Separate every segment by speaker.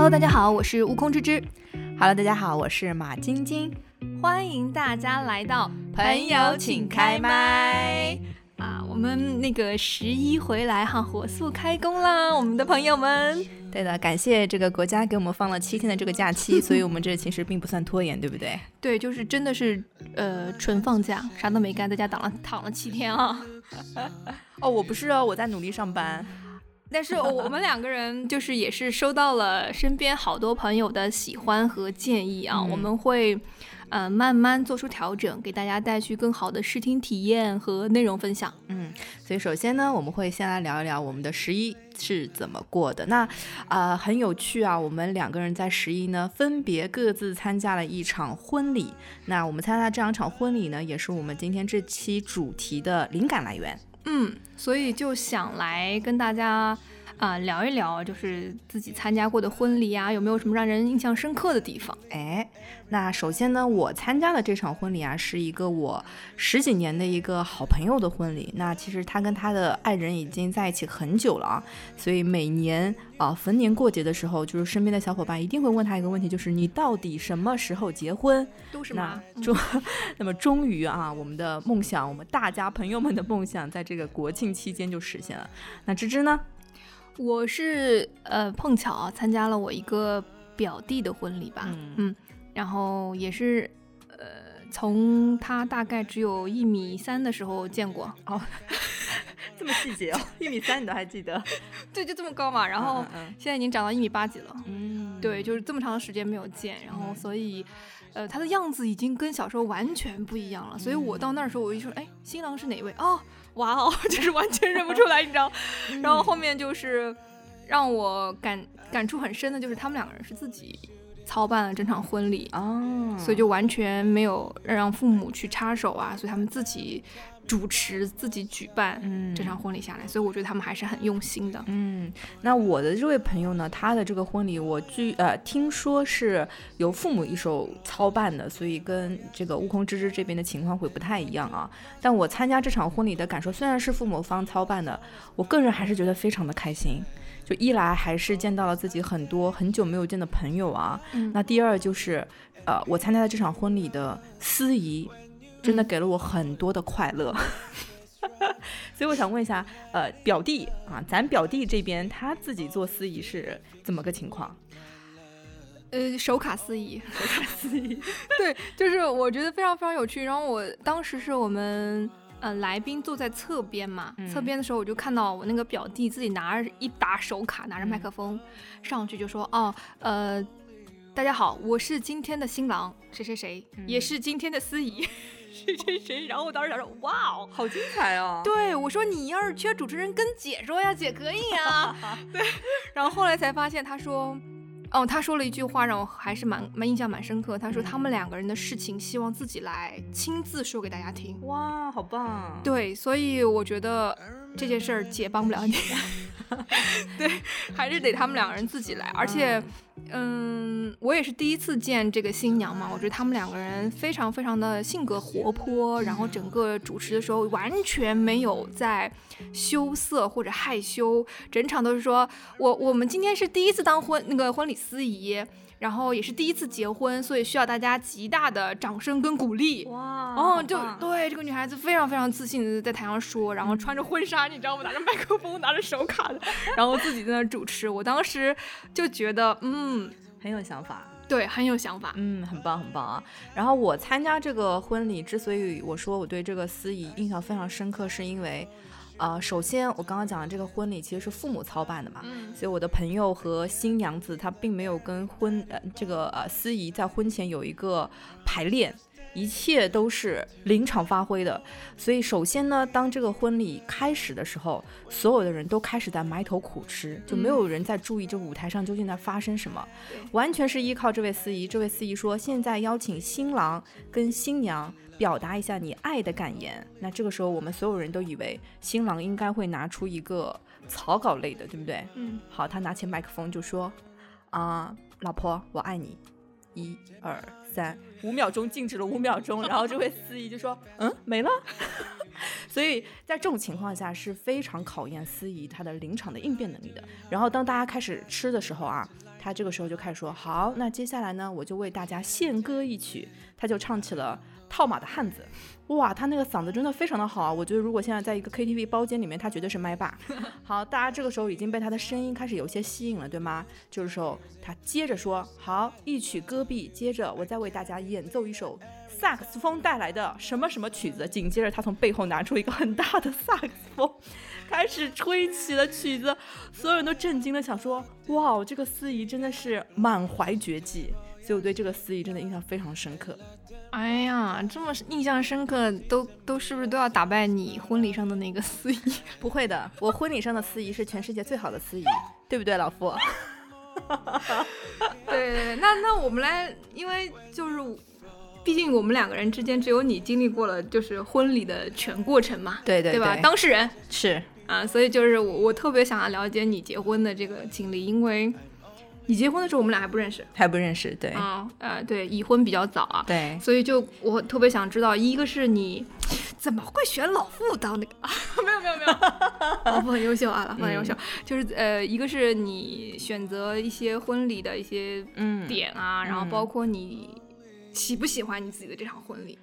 Speaker 1: Hello，大家好，我是悟空之之。
Speaker 2: Hello，大家好，我是马晶晶。
Speaker 1: 欢迎大家来到
Speaker 2: 朋友请开麦
Speaker 1: 啊！我们那个十一回来哈，火速开工啦，我们的朋友们。
Speaker 2: 对的，感谢这个国家给我们放了七天的这个假期，所以我们这其实并不算拖延，对不对？
Speaker 1: 对，就是真的是呃纯放假，啥都没干，在家躺了躺了七天啊。
Speaker 2: 哦，我不是哦，我在努力上班。
Speaker 1: 但是我们两个人就是也是收到了身边好多朋友的喜欢和建议啊，
Speaker 2: 嗯
Speaker 1: 我们会呃慢慢做出调整，给大家带去更好的视听体验和内容分享。
Speaker 2: 嗯，所以首先呢，我们会先来聊一聊我们的十一是怎么过的。那啊、呃很有趣啊，我们两个人在十一呢，分别各自参加了一场婚礼。那我们参加这两场婚礼呢，也是我们今天这期主题的灵感来源。
Speaker 1: 嗯，所以就想来跟大家啊、聊一聊，就是自己参加过的婚礼啊，有没有什么让人印象深刻的地方？
Speaker 2: 哎，那首先呢，我参加的这场婚礼啊，是一个我十几年的一个好朋友的婚礼。那其实他跟他的爱人已经在一起很久了啊，所以每年啊逢年过节的时候，就是身边的小伙伴一定会问他一个问题，就是你到底什么时候结婚？
Speaker 1: 都是
Speaker 2: 那
Speaker 1: 吗？
Speaker 2: 终，那么终于啊，我们的梦想，我们大家朋友们的梦想，在这个国庆期间就实现了。那芝芝呢？
Speaker 1: 我是呃碰巧啊参加了我一个表弟的婚礼吧，
Speaker 2: 嗯。
Speaker 1: 然后也是呃从他大概只有一米三的时候见过。
Speaker 2: 哦，这么细节哦，一米三你都还记得？
Speaker 1: 对，就这么高嘛，然后
Speaker 2: 嗯
Speaker 1: 现在已经长到一米八几了，
Speaker 2: 嗯，
Speaker 1: 对，就是这么长时间没有见，然后所以。呃，他的样子已经跟小时候完全不一样了，所以我到那儿的时候，我就说，哎，新郎是哪位？哦，哇哦，就是完全认不出来，你知道。然后后面就是让我感感触很深的，就是他们两个人是自己操办了整场婚礼，
Speaker 2: 啊，
Speaker 1: 所以就完全没有让父母去插手啊，所以他们自己主持、自己举办
Speaker 2: 嗯
Speaker 1: 这场婚礼下来，所以我觉得他们还是很用心的。
Speaker 2: 嗯，那我的这位朋友呢，他的这个婚礼，我据呃听说是由父母一手操办的，所以跟这个悟空之之这边的情况会不太一样啊。但我参加这场婚礼的感受，虽然是父母方操办的，我个人还是觉得非常的开心。就一来还是见到了自己很多很久没有见的朋友啊，
Speaker 1: 嗯
Speaker 2: 那第二就是，呃，我参加的这场婚礼的司仪，真的给了我很多的快乐。所以我想问一下，呃，表弟啊，咱表弟这边他自己做司仪是怎么个情况？
Speaker 1: 呃，手卡司仪，手卡司仪，对，就是我觉得非常非常有趣。然后我当时是我们呃来宾坐在侧边嘛，
Speaker 2: 嗯
Speaker 1: 侧边的时候我就看到我那个表弟自己拿着一沓手卡，拿着麦克风、上去就说，哦，呃，大家好，我是今天的新郎谁谁谁，也是今天的司仪 谁谁谁。然后我当时想说，哇哦。
Speaker 2: 好精彩哦！
Speaker 1: 对，我说你要是缺主持人，跟姐说呀，姐可以啊。对，然后后来才发现，他说，哦，他说了一句话让我还是蛮蛮印象蛮深刻。他说他们两个人的事情，希望自己来亲自说给大家听。
Speaker 2: 哇，好棒！
Speaker 1: 对，所以我觉得这件事儿姐帮不了你，对，还是得他们两个人自己来。而且，嗯，我也是第一次见这个新娘嘛，我觉得他们两个人非常非常的性格活泼，然后整个主持的时候完全没有在羞涩或者害羞，整场都是说我我们今天是第一次当婚那个婚礼司仪。然后也是第一次结婚，所以需要大家极大的掌声跟鼓励。
Speaker 2: 哇
Speaker 1: 哦，就对这个女孩子非常非常自信的在台上说，然后穿着婚纱，你知道吗？拿着麦克风，拿着手卡的，然后自己在那主持。我当时就觉得，嗯，
Speaker 2: 很有想法。
Speaker 1: 对，很有想法。
Speaker 2: 嗯，很棒，很棒啊！然后我参加这个婚礼，之所以我说我对这个司仪印象非常深刻，是因为，呃，首先我刚刚讲的这个婚礼其实是父母操办的嘛，
Speaker 1: 嗯
Speaker 2: 所以我的朋友和新娘子她并没有跟婚呃这个呃司仪在婚前有一个排练。一切都是临场发挥的，所以首先呢，当这个婚礼开始的时候，所有的人都开始在埋头苦吃，就没有人在注意这舞台上究竟在发生什么，
Speaker 1: 对
Speaker 2: 完全是依靠这位司仪。这位司仪说：“现在邀请新郎跟新娘表达一下你爱的感言。”那这个时候，我们所有人都以为新郎应该会拿出一个草稿类的，对不对？
Speaker 1: 嗯，
Speaker 2: 好，他拿起麦克风就说：“啊、老婆，我爱你。”一二三，五秒钟静止了五秒钟，然后这位司仪就说：“嗯，没了。”所以在这种情况下是非常考验司仪他的临场的应变能力的。然后当大家开始吃的时候啊，他这个时候就开始说：“好，那接下来呢，我就为大家献歌一曲。”他就唱起了《套马的汉子》。哇，他那个嗓子真的非常的好啊！我觉得如果现在在一个 KTV 包间里面，他绝对是麦霸。好，大家这个时候已经被他的声音开始有些吸引了，对吗？这个时候他接着说：“好，一曲歌毕，接着我再为大家演奏一首萨克斯风带来的什么什么曲子。”紧接着他从背后拿出一个很大的萨克斯风，开始吹起了曲子。所有人都震惊的想说：“哇，这个司仪真的是满怀绝技。”所以我对这个司仪真的印象非常深刻。
Speaker 1: 哎呀，这么印象深刻，都都是不是都要打败你婚礼上的那个司仪？
Speaker 2: 不会的，我婚礼上的司仪是全世界最好的司仪，对不对，老傅？
Speaker 1: 对对对，那那我们来，因为就是，毕竟我们两个人之间只有你经历过了，就是婚礼的全过程嘛，
Speaker 2: 对对
Speaker 1: 对吧？当事人
Speaker 2: 是
Speaker 1: 啊，所以就是我我特别想要了解你结婚的这个经历，因为。你结婚的时候，我们俩还不认识，
Speaker 2: 还不认识，对，
Speaker 1: 嗯，呃，对，已婚比较早啊，
Speaker 2: 对，
Speaker 1: 所以就我特别想知道，一个是你怎么会选老傅当那个？没有没有没有，老傅很优秀啊，老傅很优秀，就是呃，一个是你选择一些婚礼的一些点啊，然后包括你喜不喜欢你自己的这场婚礼。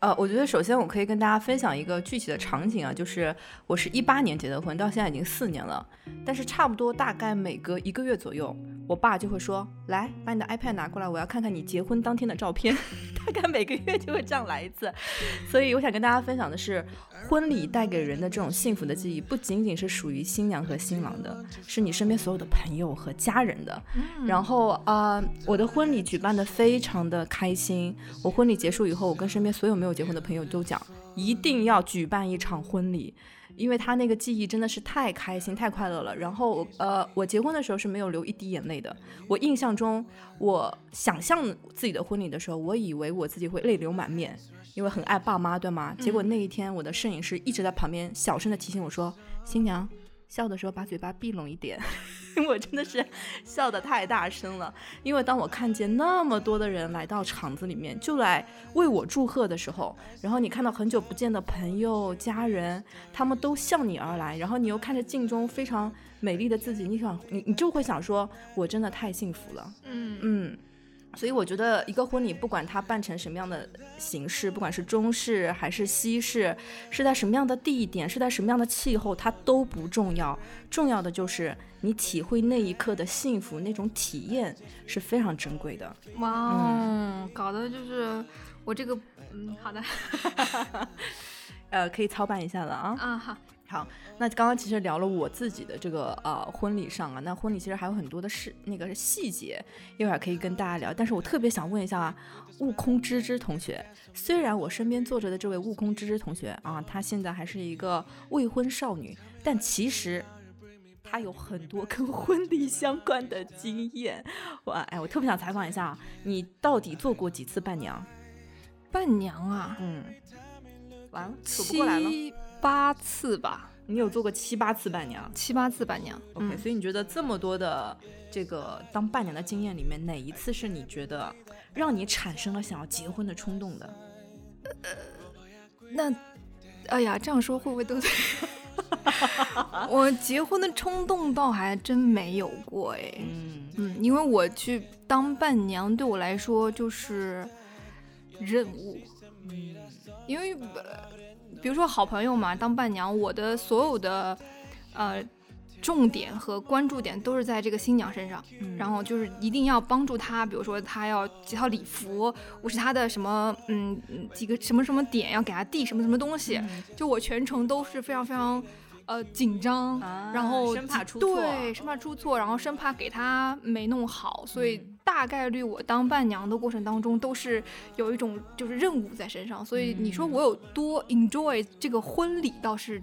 Speaker 2: 呃，我觉得首先我可以跟大家分享一个具体的场景啊，就是我是一八年结的婚，到现在已经四年了，但是差不多大概每隔一个月左右，我爸就会说，来把你的 iPad 拿过来，我要看看你结婚当天的照片，大概每个月就会这样来一次，所以我想跟大家分享的是。婚礼带给人的这种幸福的记忆，不仅仅是属于新娘和新郎的，是你身边所有的朋友和家人的。然后啊，我的婚礼举办的非常的开心。我婚礼结束以后，我跟身边所有没有结婚的朋友都讲，一定要举办一场婚礼。因为他那个记忆真的是太开心、太快乐了。然后，呃，我结婚的时候是没有流一滴眼泪的。我印象中，我想象自己的婚礼的时候，我以为我自己会泪流满面，因为很爱爸妈，对吗？结果那一天，我的摄影师一直在旁边小声的提醒我说：“新娘。”笑的时候把嘴巴闭拢一点，我真的是笑得太大声了。因为当我看见那么多的人来到场子里面，就来为我祝贺的时候，然后你看到很久不见的朋友、家人，他们都向你而来，然后你又看着镜中非常美丽的自己，你想，你你就会想说，我真的太幸福了。嗯嗯。所以我觉得一个婚礼，不管它办成什么样的形式，不管是中式还是西式，是在什么样的地点，是在什么样的气候，它都不重要。重要的就是你体会那一刻的幸福，那种体验是非常珍贵的。
Speaker 1: 哇，搞的就是我这个，嗯，好的，
Speaker 2: 呃，可以操办一下了啊。
Speaker 1: 啊，好。
Speaker 2: 好，那刚刚其实聊了我自己的这个呃婚礼上啊，那婚礼其实还有很多的事，那个细节一会儿可以跟大家聊。但是我特别想问一下啊，悟空芝芝同学，虽然我身边坐着的这位悟空芝芝同学啊，她现在还是一个未婚少女，但其实她有很多跟婚礼相关的经验。我哎，我特别想采访一下，你到底做过几次伴娘？
Speaker 1: 伴娘啊，
Speaker 2: 嗯，完了，数不过来了。
Speaker 1: 八次吧，
Speaker 2: 你有做过七八次伴娘，
Speaker 1: 七八次伴娘。
Speaker 2: OK，所以你觉得这么多的这个当伴娘的经验里面，哪一次是你觉得让你产生了想要结婚的冲动的？
Speaker 1: 呃，那，哎呀，这样说会不会得罪？我结婚的冲动倒还真没有过哎。嗯嗯，因为我去当伴娘对我来说就是任务。嗯，因为。比如说好朋友嘛，当伴娘，我的所有的呃重点和关注点都是在这个新娘身上，然后就是一定要帮助她，比如说她要几套礼服，我是她的什么嗯几个什么什么点要给她递什么什么东西，就我全程都是非常非常呃紧张，然后
Speaker 2: 生怕出错，
Speaker 1: 对，生怕出错，然后生怕给他没弄好，所以。大概率我当伴娘的过程当中都是有一种就是任务在身上，所以你说我有多 enjoy 这个婚礼倒是，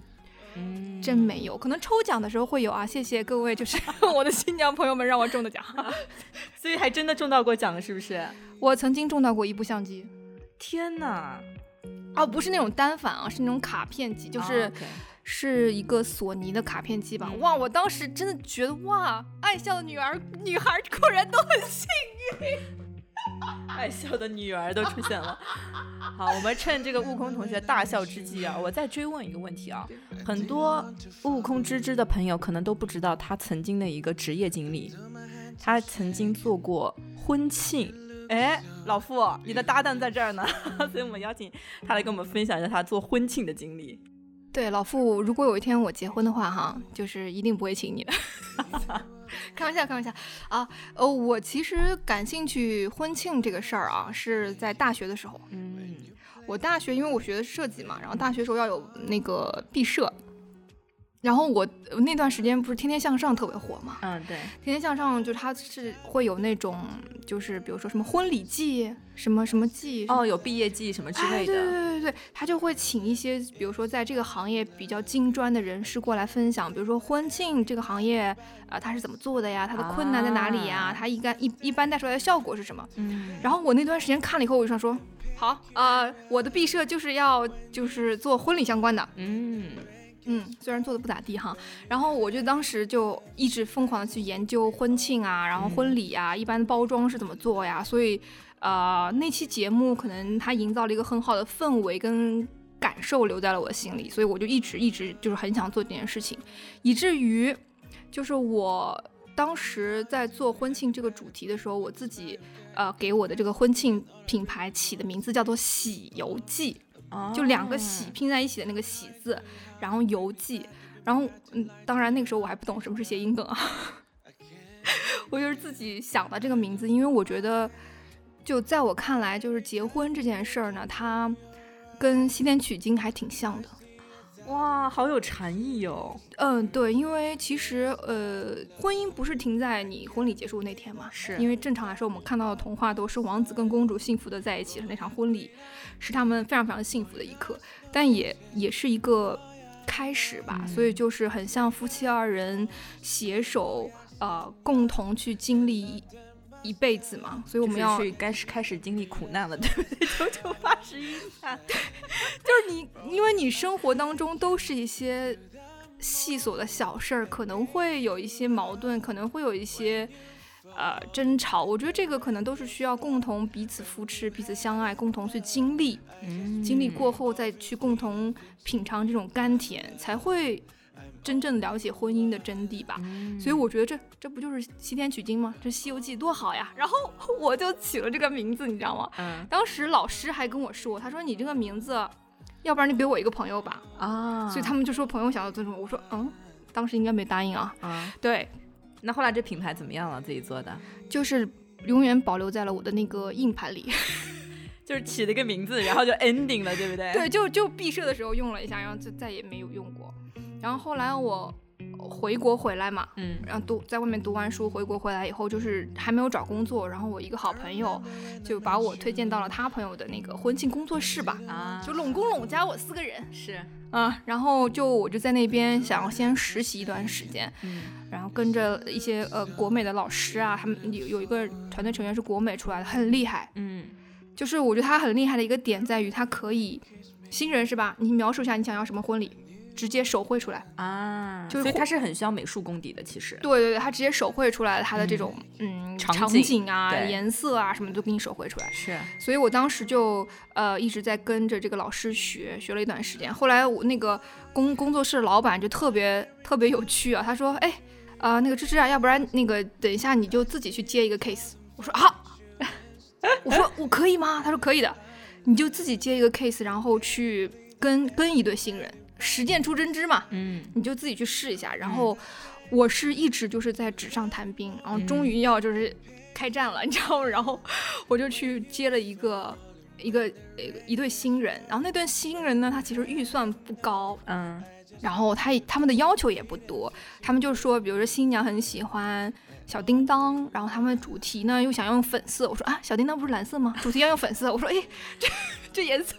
Speaker 1: 真没有。可能抽奖的时候会有啊，谢谢各位，就是 我的新娘朋友们让我中的奖，
Speaker 2: 所以还真的中到过奖是不是？
Speaker 1: 我曾经中到过一部相机，
Speaker 2: 天哪！
Speaker 1: 哦，不是那种单反啊，是那种卡片机，就是。是一个索尼的卡片机吧？哇，我当时真的觉得哇，爱笑的女儿女孩果然都很幸运，
Speaker 2: 爱笑的女儿都出现了。好，我们趁这个悟空同学大笑之际啊，我再追问一个问题啊，很多悟空之之的朋友可能都不知道他曾经的一个职业经历。他曾经做过婚庆。哎，老傅，你的搭档在这儿呢，所以我们邀请他来跟我们分享一下他做婚庆的经历。
Speaker 1: 对，老傅，如果有一天我结婚的话，哈，就是一定不会请你的。开玩笑，开玩笑啊！呃，我其实感兴趣婚庆这个事儿啊，是在大学的时候。嗯，我大学因为我学的是设计嘛，然后大学时候要有那个毕设。然后我那段时间不是《天天向上》特别火嘛？
Speaker 2: 嗯，对，《
Speaker 1: 天天向上》就它是会有那种，就是比如说什么婚礼季，什么什么季，
Speaker 2: 哦，有毕业季什么之类的。
Speaker 1: 对对对对，他就会请一些，比如说在这个行业比较精专的人士过来分享，比如说婚庆这个行业啊，他是怎么做的呀？他的困难在哪里呀？他一般一一般带出来的效果是什么？嗯。然后我那段时间看了以后，我就想说，好啊，我的毕设就是要就是做婚礼相关的。嗯。嗯，虽然做的不咋地哈，然后我就当时就一直疯狂的去研究婚庆啊，然后婚礼啊，一般包装是怎么做呀，所以，呃，那期节目可能它营造了一个很好的氛围跟感受留在了我心里，所以我就一直一直就是很想做这件事情，以至于就是我当时在做婚庆这个主题的时候，我自己呃给我的这个婚庆品牌起的名字叫做喜游记。就两个喜拼在一起的那个喜字，然后邮寄，然后嗯，当然那个时候我还不懂什么是谐音梗啊，我就是自己想的这个名字，因为我觉得，就在我看来，就是结婚这件事儿呢，它跟西天取经还挺像的。
Speaker 2: 哇，好有禅意哦！
Speaker 1: 嗯，对，因为其实呃，婚姻不是停在你婚礼结束那天嘛，
Speaker 2: 是
Speaker 1: 因为正常来说，我们看到的童话都是王子跟公主幸福的在一起的那场婚礼，是他们非常非常幸福的一刻，但也也是一个开始吧，所以就是很像夫妻二人携手呃，共同去经历。一辈子嘛，所以我们要
Speaker 2: 开始开始经历苦难了，对不对？九九八十一难，
Speaker 1: 就是你，因为你生活当中都是一些细琐的小事儿，可能会有一些矛盾，可能会有一些呃争吵。我觉得这个可能都是需要共同彼此扶持、彼此相爱，共同去经历，经历过后再去共同品尝这种甘甜，才会。真正了解婚姻的真谛吧，所以我觉得这这不就是西天取经吗？这《西游记》多好呀！然后 我就起了这个名字，你知道吗？嗯。当时老师还跟我说，他说你这个名字，要不然你给我一个朋友吧。啊。所以他们就说朋友想要尊重我，我说嗯，当时应该没答应啊。啊。对。
Speaker 2: 那后来这品牌怎么样了？自己做的？
Speaker 1: 就是永远保留在了我的那个硬盘里，
Speaker 2: 就是起了一个名字，然后就 ending 了，对不对？
Speaker 1: 对，就就毕设的时候用了一下，然后就再也没有用过。然后后来我回国回来嘛，嗯，然后读在外面读完书，回国回来以后就是还没有找工作，然后我一个好朋友就把我推荐到了他朋友的那个婚庆工作室吧，啊，就拢工拢加我四个人
Speaker 2: 是
Speaker 1: 啊，然后就我就在那边想要先实习一段时间，嗯，然后跟着一些呃国美的老师啊，他们有有一个团队成员是国美出来的，很厉害，嗯，就是我觉得他很厉害的一个点在于他可以新人是吧？你描述一下你想要什么婚礼。直接手绘出来
Speaker 2: 啊，就是它是很需要美术功底的。其实，
Speaker 1: 对对对，它直接手绘出来它的这种嗯场景啊、颜色啊什么都给你手绘出来。
Speaker 2: 是，
Speaker 1: 所以我当时就呃一直在跟着这个老师学，学了一段时间。后来我那个工工作室老板就特别特别有趣啊，他说：“哎，呃，那个芝芝啊，要不然那个等一下你就自己去接一个 case。”我说：“啊。”我说：“我可以吗？”他说：“可以的，你就自己接一个 case，然后去跟跟一对新人。”实践出真知嘛，嗯，你就自己去试一下。然后我是一直就是在纸上谈兵，然后终于要就是开战了，你知道吗？然后我就去接了一个一个一对新人，然后那对新人呢，他其实预算不高，嗯，然后他他们的要求也不多，他们就说，比如说新娘很喜欢小叮当，然后他们主题呢又想用粉色，我说啊，小叮当不是蓝色吗？主题要用粉色，我说哎 这。这颜色，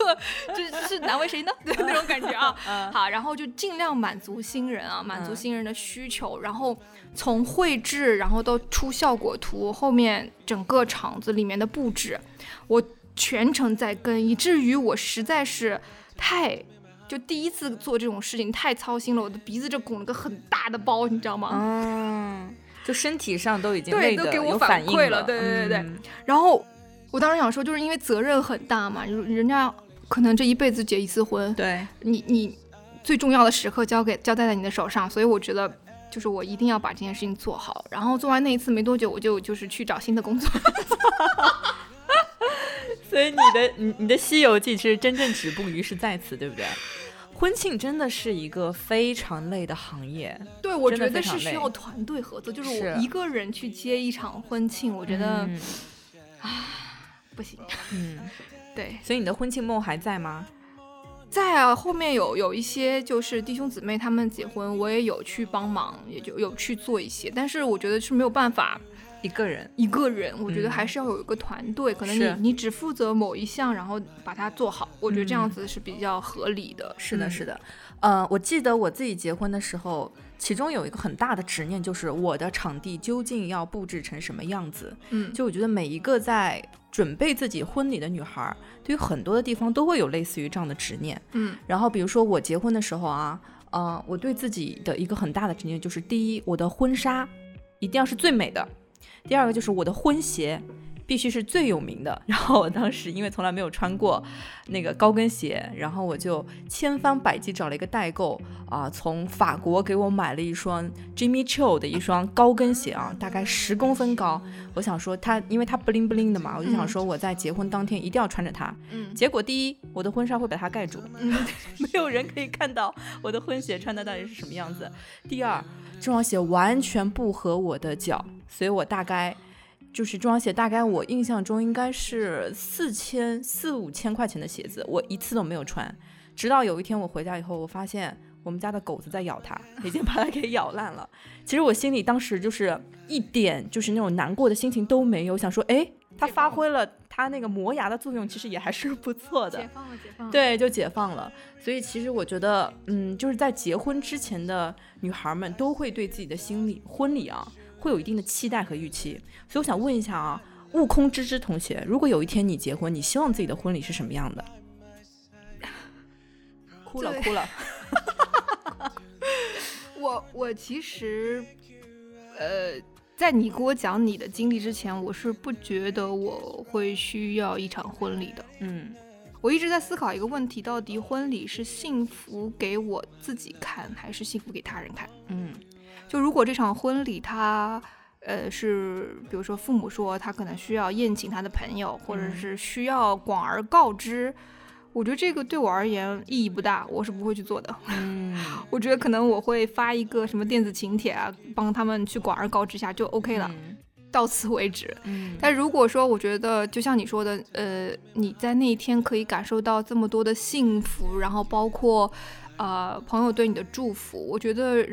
Speaker 1: 这是难为谁呢？对那种感觉啊。好，然后就尽量满足新人啊，满足新人的需求。然后从绘制，然后到出效果图，后面整个场子里面的布置，我全程在跟，以至于我实在是太就第一次做这种事情太操心了，我的鼻子这拱了个很大的包，你知道吗？
Speaker 2: 嗯，就身体上都已经
Speaker 1: 对都给我反馈了，对对对对。然后。我当时想说，就是因为责任很大嘛，就是人家可能这一辈子结一次婚，
Speaker 2: 对
Speaker 1: 你你最重要的时刻交给交代在你的手上，所以我觉得就是我一定要把这件事情做好。然后做完那一次没多久，我就就是去找新的工作。
Speaker 2: 所以你的你你的《西游记》其实真正止步于是在此，对不对？婚庆真的是一个非常累的行业。
Speaker 1: 对，我觉得是需要团队合作，就是我一个人去接一场婚庆，我觉得啊不行。嗯，对。
Speaker 2: 所以你的婚庆梦还在吗？
Speaker 1: 在啊，后面有有一些就是弟兄姊妹他们结婚，我也有去帮忙，也就有去做一些，但是我觉得是没有办法。
Speaker 2: 一个人，
Speaker 1: 一个人，我觉得还是要有一个团队。可能你你只负责某一项，然后把它做好，我觉得这样子是比较合理的。
Speaker 2: 是的，是的。呃，我记得我自己结婚的时候，其中有一个很大的执念，就是我的场地究竟要布置成什么样子。
Speaker 1: 嗯，
Speaker 2: 就我觉得每一个在准备自己婚礼的女孩，对于很多的地方都会有类似于这样的执念。
Speaker 1: 嗯，
Speaker 2: 然后比如说我结婚的时候啊，呃，我对自己的一个很大的执念就是，第一，我的婚纱一定要是最美的。第二个就是我的婚鞋必须是最有名的。然后我当时因为从来没有穿过那个高跟鞋，然后我就千方百计找了一个代购啊，从法国给我买了一双 Jimmy Choo 的一双高跟鞋啊，大概十公分高。我想说它，因为它 bling bling 的嘛，我就想说我在结婚当天一定要穿着它。
Speaker 1: 嗯。
Speaker 2: 结果第一，我的婚纱会把它盖住，没有人可以看到我的婚鞋穿的到底是什么样子。第二，这双鞋完全不合我的脚。所以我大概就是这双鞋，大概我印象中应该是四千四五千块钱的鞋子，我一次都没有穿。直到有一天我回家以后，我发现我们家的狗子在咬它，已经把它给咬烂了。其实我心里当时就是一点就是那种难过的心情都没有，想说，哎，它发挥了它那个磨牙的作用，其实也还是不错的。
Speaker 1: 解放了，解放了。
Speaker 2: 对，就解放了。所以其实我觉得，嗯，就是在结婚之前的女孩们都会对自己的心理婚礼啊。会有一定的期待和预期，所以我想问一下啊，悟空芝芝同学，如果有一天你结婚，你希望自己的婚礼是什么样的？哭 了哭了。
Speaker 1: 我我其实，呃，在你给我讲你的经历之前，我是不觉得我会需要一场婚礼的。
Speaker 2: 嗯，
Speaker 1: 我一直在思考一个问题：到底婚礼是幸福给我自己看，还是幸福给他人看？
Speaker 2: 嗯。
Speaker 1: 就如果这场婚礼，他，呃，是比如说父母说他可能需要宴请他的朋友，或者是需要广而告之，我觉得这个对我而言意义不大，我是不会去做的。
Speaker 2: 嗯，
Speaker 1: 我觉得可能我会发一个什么电子请帖啊，帮他们去广而告之下就 OK 了，到此为止。
Speaker 2: 嗯，
Speaker 1: 但如果说我觉得就像你说的，呃，你在那一天可以感受到这么多的幸福，然后包括，呃，朋友对你的祝福，我觉得。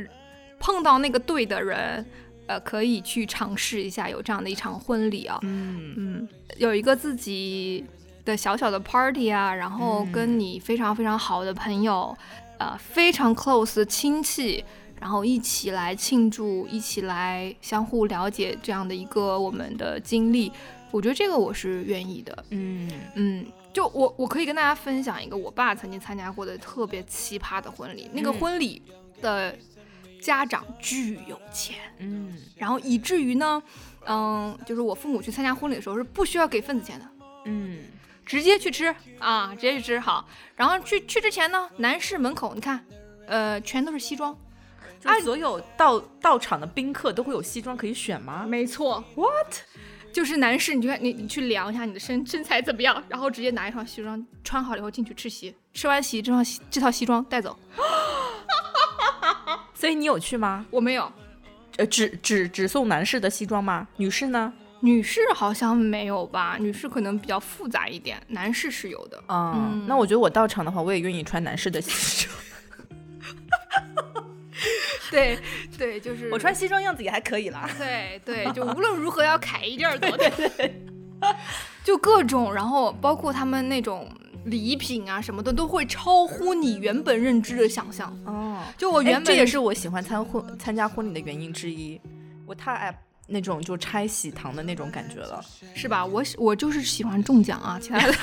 Speaker 1: 碰到那个对的人，呃，可以去尝试一下有这样的一场婚礼啊，
Speaker 2: 嗯。
Speaker 1: 嗯，有一个自己的小小的 party 啊，然后跟你非常非常好的朋友，呃，非常 close 的亲戚，然后一起来庆祝，一起来相互了解这样的一个我们的经历，我觉得这个我是愿意的，
Speaker 2: 嗯。
Speaker 1: 嗯，就我我可以跟大家分享一个我爸曾经参加过的特别奇葩的婚礼，那个婚礼的。家长巨有钱，
Speaker 2: 嗯，
Speaker 1: 然后以至于呢，嗯，就是我父母去参加婚礼的时候是不需要给份子钱的，
Speaker 2: 嗯，
Speaker 1: 直接去吃。啊，直接去吃好。然后去去之前呢，男士门口你看，呃，全都是西装，
Speaker 2: 啊，所有到到场的宾客都会有西装可以选吗？
Speaker 1: 没错
Speaker 2: ，what？
Speaker 1: 就是男士，你看你你去量一下你的身 身材怎么样，然后直接拿一双西装穿好了以后进去吃席，吃完席这双这套西装带走。
Speaker 2: 所以你有去吗？
Speaker 1: 我没有，
Speaker 2: 呃，只只只送男士的西装吗？女士呢？
Speaker 1: 女士好像没有吧，女士可能比较复杂一点，男士是有的。
Speaker 2: 嗯，那我觉得我到场的话，我也愿意穿男士的西装。
Speaker 1: 对对，就是
Speaker 2: 我穿西装样子也还可以啦。
Speaker 1: 对对，就无论如何要凯一点儿，对
Speaker 2: 对，
Speaker 1: 就各种，然后包括他们那种。礼品啊什么的都会超乎你原本认知的想象
Speaker 2: 哦。
Speaker 1: 就我原本
Speaker 2: 这也是我喜欢参婚参加婚礼的原因之一。我太爱那种就拆喜糖的那种感觉了，
Speaker 1: 是吧？我我就是喜欢中奖啊，其他的。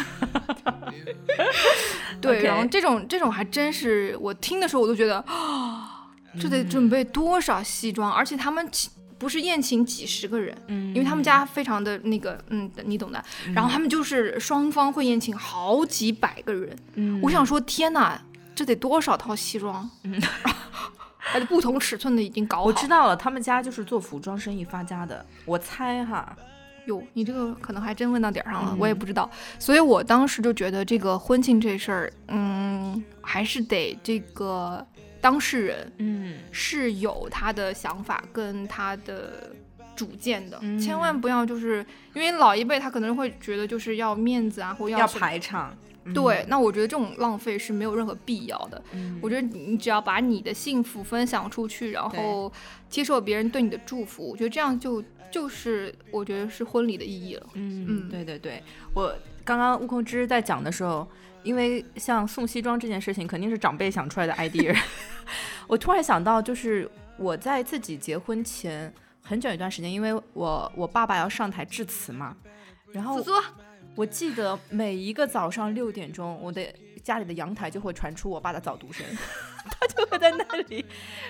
Speaker 1: 对，然后这种这种还真是我听的时候我都觉得啊，这得准备多少西装，而且他们。不是宴请几十个人，
Speaker 2: 嗯，
Speaker 1: 因为他们家非常的那个，嗯，你懂的。然后他们就是双方会宴请好几百个人，
Speaker 2: 嗯，
Speaker 1: 我想说，天哪，这得多少套西装？
Speaker 2: 嗯，
Speaker 1: 不同尺寸的已经搞好。
Speaker 2: 我知道了，他们家就是做服装生意发家的，我猜哈。
Speaker 1: 哟，你这个可能还真问到点儿上了，我也不知道。所以我当时就觉得这个婚庆这事儿，嗯，还是得这个当事人，
Speaker 2: 嗯，
Speaker 1: 是有他的想法跟他的主见的，千万不要就是因为老一辈他可能会觉得就是要面子啊，或
Speaker 2: 要排场。
Speaker 1: 对，那我觉得这种浪费是没有任何必要的。我觉得你只要把你的幸福分享出去，然后接受别人对你的祝福，我觉得这样就就是我觉得是婚礼的意义了。
Speaker 2: 嗯嗯，对对对，我刚刚悟空之在讲的时候，因为像送西装这件事情肯定是长辈想出来的 idea，我突然想到，就是我在自己结婚前很久一段时间，因为我我爸爸要上台致辞嘛，然后。我记得每一个早上六点钟，我的家里的阳台就会传出我爸的早读声，他就会在那里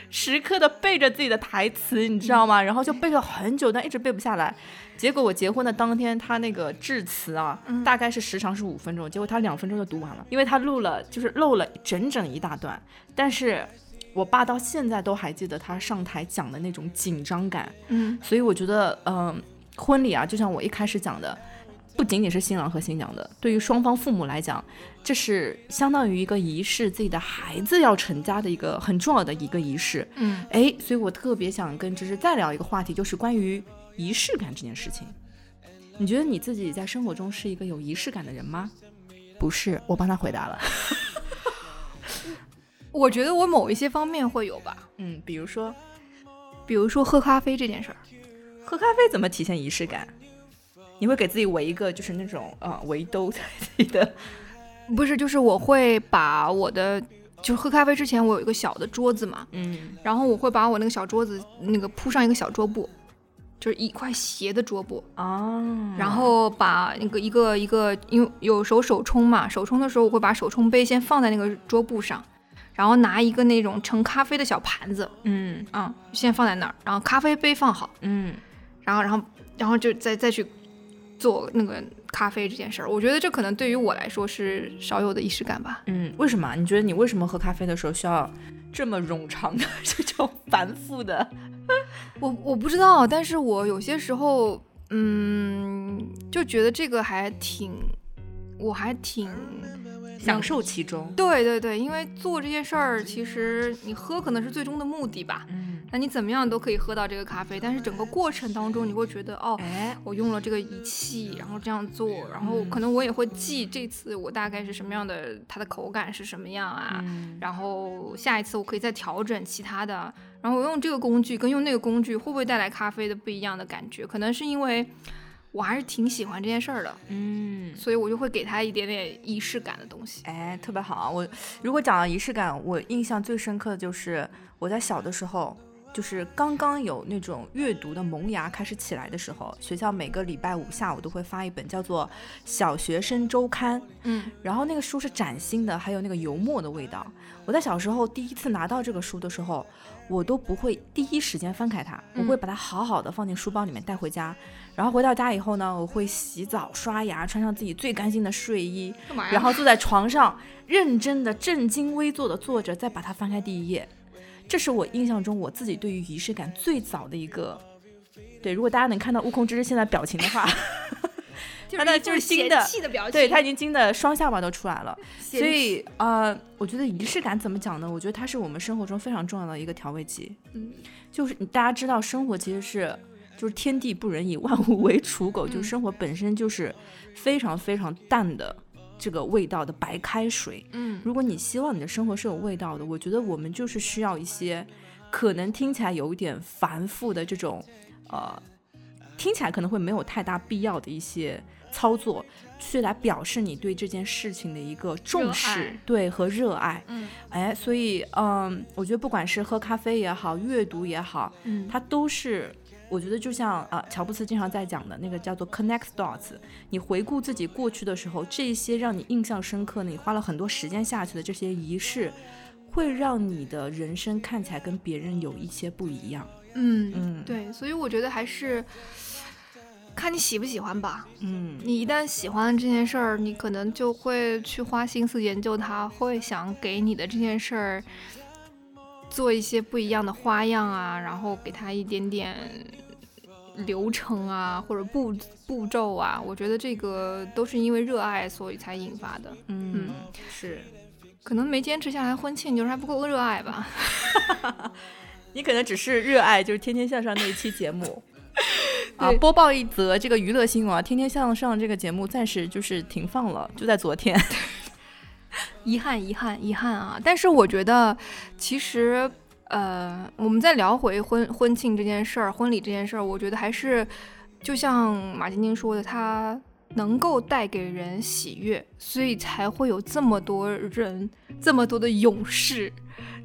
Speaker 2: 时刻的背着自己的台词，你知道吗？然后就背了很久，但一直背不下来。结果我结婚的当天，他那个致辞啊，大概是时长是五分钟，结果他两分钟就读完了，因为他录了，就是漏了整整一大段。但是我爸到现在都还记得他上台讲的那种紧张感，
Speaker 1: 嗯，
Speaker 2: 所以我觉得，嗯，婚礼啊，就像我一开始讲的。不仅仅是新郎和新娘的，对于双方父母来讲，这是相当于一个仪式，自己的孩子要成家的一个很重要的一个仪式。
Speaker 1: 嗯，
Speaker 2: 哎，所以我特别想跟芝芝再聊一个话题，就是关于仪式感这件事情。你觉得你自己在生活中是一个有仪式感的人吗？不是，我帮他回答了。
Speaker 1: 我觉得我某一些方面会有吧。
Speaker 2: 嗯，比如说，
Speaker 1: 比如说喝咖啡这件事儿，
Speaker 2: 喝咖啡怎么体现仪式感？你会给自己围一个，就是那种呃围兜在自己的，
Speaker 1: 不是，就是我会把我的，就是喝咖啡之前我有一个小的桌子嘛，
Speaker 2: 嗯，
Speaker 1: 然后我会把我那个小桌子那个铺上一个小桌布，就是一块斜的桌布。
Speaker 2: 啊，
Speaker 1: 然后把那个一个一个，因为有时候手冲嘛，手冲的时候我会把手冲杯先放在那个桌布上，然后拿一个那种盛咖啡的小盘子，
Speaker 2: 嗯。
Speaker 1: 嗯，先放在那儿，然后咖啡杯放好，
Speaker 2: 嗯，
Speaker 1: 然后然后然后就再再去。做那个咖啡这件事儿，我觉得这可能对于我来说是少有的仪式感吧。
Speaker 2: 嗯，为什么？你觉得你为什么喝咖啡的时候需要这么冗长的这种繁复的？
Speaker 1: 我我不知道，但是我有些时候，嗯，就觉得这个还挺，我还挺
Speaker 2: 享受其中。
Speaker 1: 对对对，因为做这些事儿，其实你喝可能是最终的目的吧。
Speaker 2: 嗯。
Speaker 1: 那你怎么样都可以喝到这个咖啡，但是整个过程当中你会觉得，哦，
Speaker 2: 哎，
Speaker 1: 我用了这个仪器，然后这样做，然后可能我也会记这次我大概是什么样的，它的口感是什么样啊，然后下一次我可以再调整其他的，然后我用这个工具跟用那个工具会不会带来咖啡的不一样的感觉？可能是因为我还是挺喜欢这件事儿的，
Speaker 2: 嗯，
Speaker 1: 所以我就会给他一点点仪式感的东西。
Speaker 2: 哎，特别好。我如果讲到仪式感，我印象最深刻的就是我在小的时候。就是刚刚有那种阅读的萌芽开始起来的时候，学校每个礼拜五下午都会发一本叫做《小学生周刊》，
Speaker 1: 嗯，
Speaker 2: 然后那个书是崭新的，还有那个油墨的味道。我在小时候第一次拿到这个书的时候，我都不会第一时间翻开它，我会把它好好的放进书包里面带回家。然后回到家以后呢，我会洗澡、刷牙，穿上自己最干净的睡衣，然后坐在床上，认真的、正襟危坐的坐着，再把它翻开第一页。这是我印象中我自己对于仪式感最早的一个，对，如果大家能看到悟空之之现在表情的话，
Speaker 1: 他的就是
Speaker 2: 新的，对他已经惊的双下巴都出来了。所以啊，我觉得仪式感怎么讲呢？我觉得它是我们生活中非常重要的一个调味剂。
Speaker 1: 嗯，
Speaker 2: 就是大家知道，生活其实是就是天地不仁，以万物为刍狗，就是生活本身就是非常非常淡的。这个味道的白开水，
Speaker 1: 嗯，
Speaker 2: 如果你希望你的生活是有味道的，我觉得我们就是需要一些，可能听起来有一点繁复的这种，呃，听起来可能会没有太大必要的一些操作，去来表示你对这件事情的一个重视，对和热爱，
Speaker 1: 嗯，
Speaker 2: 哎，所以，嗯，我觉得不管是喝咖啡也好，阅读也好，
Speaker 1: 嗯，
Speaker 2: 它都是。我觉得就像啊，乔布斯经常在讲的那个叫做 connect dots。你回顾自己过去的时候，这些让你印象深刻，你花了很多时间下去的这些仪式，会让你的人生看起来跟别人有一些不一样。
Speaker 1: 嗯
Speaker 2: 嗯，
Speaker 1: 对，所以我觉得还是看你喜不喜欢吧。
Speaker 2: 嗯，
Speaker 1: 你一旦喜欢这件事儿，你可能就会去花心思研究它，会想给你的这件事儿。做一些不一样的花样啊，然后给它一点点流程啊，或者步步骤啊，我觉得这个都是因为热爱所以才引发的。
Speaker 2: 嗯，是，
Speaker 1: 可能没坚持下来婚庆，就是还不够热爱吧。
Speaker 2: 你可能只是热爱，就是《天天向上》那一期节目。啊，播报一则这个娱乐新闻啊，《天天向上》这个节目暂时就是停放了，就在昨天。
Speaker 1: 遗憾，遗憾，遗憾啊！但是我觉得，其实，呃，我们再聊回婚婚庆这件事儿，婚礼这件事儿，我觉得还是就像马晶晶说的，它能够带给人喜悦，所以才会有这么多人，这么多的勇士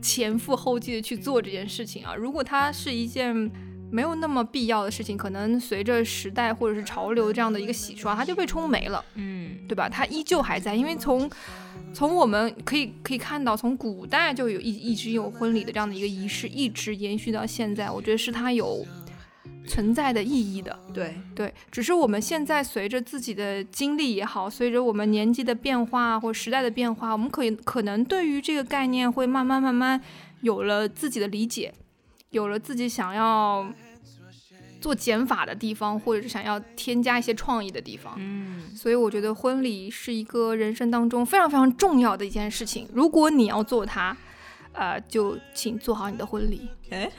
Speaker 1: 前赴后继的去做这件事情啊！如果它是一件没有那么必要的事情，可能随着时代或者是潮流这样的一个洗刷，它就被冲没了，
Speaker 2: 嗯，
Speaker 1: 对吧？它依旧还在，因为从从我们可以可以看到，从古代就有一一直有婚礼的这样的一个仪式，一直延续到现在，我觉得是它有存在的意义的。
Speaker 2: 对
Speaker 1: 对，只是我们现在随着自己的经历也好，随着我们年纪的变化或时代的变化，我们可以可能对于这个概念会慢慢慢慢有了自己的理解。有了自己想要做减法的地方，或者是想要添加一些创意的地方，
Speaker 2: 嗯，
Speaker 1: 所以我觉得婚礼是一个人生当中非常非常重要的一件事情。如果你要做它，呃，就请做好你的婚礼。
Speaker 2: 哎，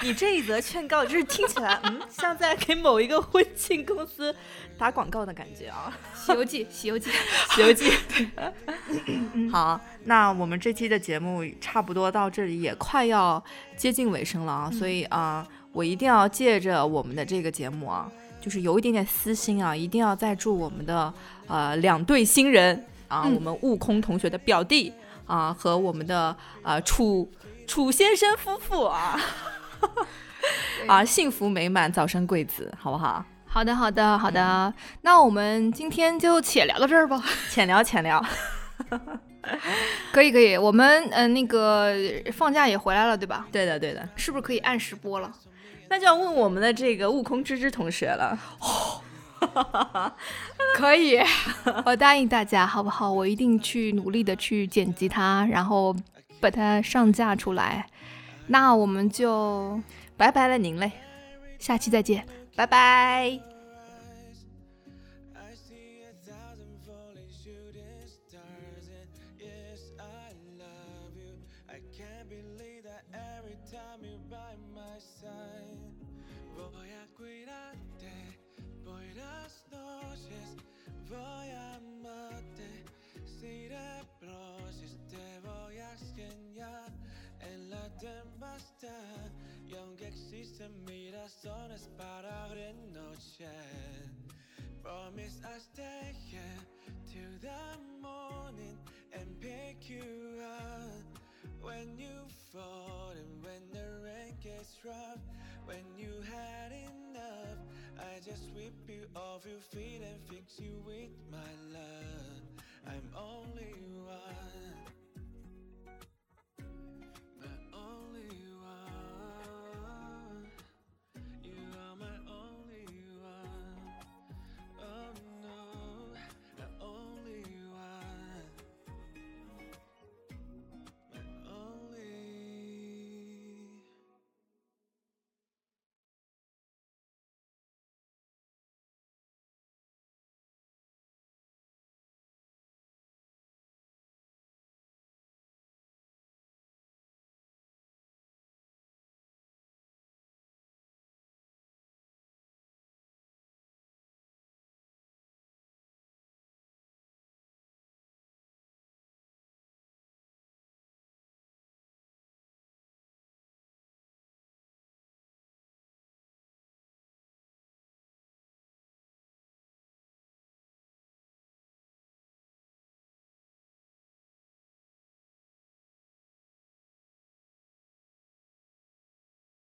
Speaker 2: 你这一则劝告，就是听起来，嗯，像在给某一个婚庆公司打广告的感觉啊，《
Speaker 1: 西游记 》《西游记》《
Speaker 2: 西游记》。好，那我们这期的节目差不多到这里，也快要接近尾声了啊，所以啊，我一定要借着我们的这个节目啊，就是有一点点私心啊，一定要再祝我们的呃两对新人啊，我们悟空同学的表弟。啊，和我们的啊楚楚先生夫妇啊，啊幸福美满，早生贵子，好不好？
Speaker 1: 好的，好的，好的。那我们今天就且聊到这儿吧，
Speaker 2: 浅聊浅聊。
Speaker 1: 可以，可以。我们嗯，那个放假也回来了，对吧？
Speaker 2: 对的，对的。
Speaker 1: 是不是可以按时播了？
Speaker 2: 那就要问我们的这个悟空芝芝同学了。
Speaker 1: 可以，我答应大家，好不好？我一定去努力的去剪辑它，然后把它上架出来。那我们就
Speaker 2: 拜拜了您嘞，
Speaker 1: 下期再见，
Speaker 2: 拜拜。voy a amarte si reproches te voy a enseñar en la tempestad. Y aunque existen mil razones para noche promise I stay here till the morning and pick you up when you I just sweep you off your feet and fix you with my love. I'm only one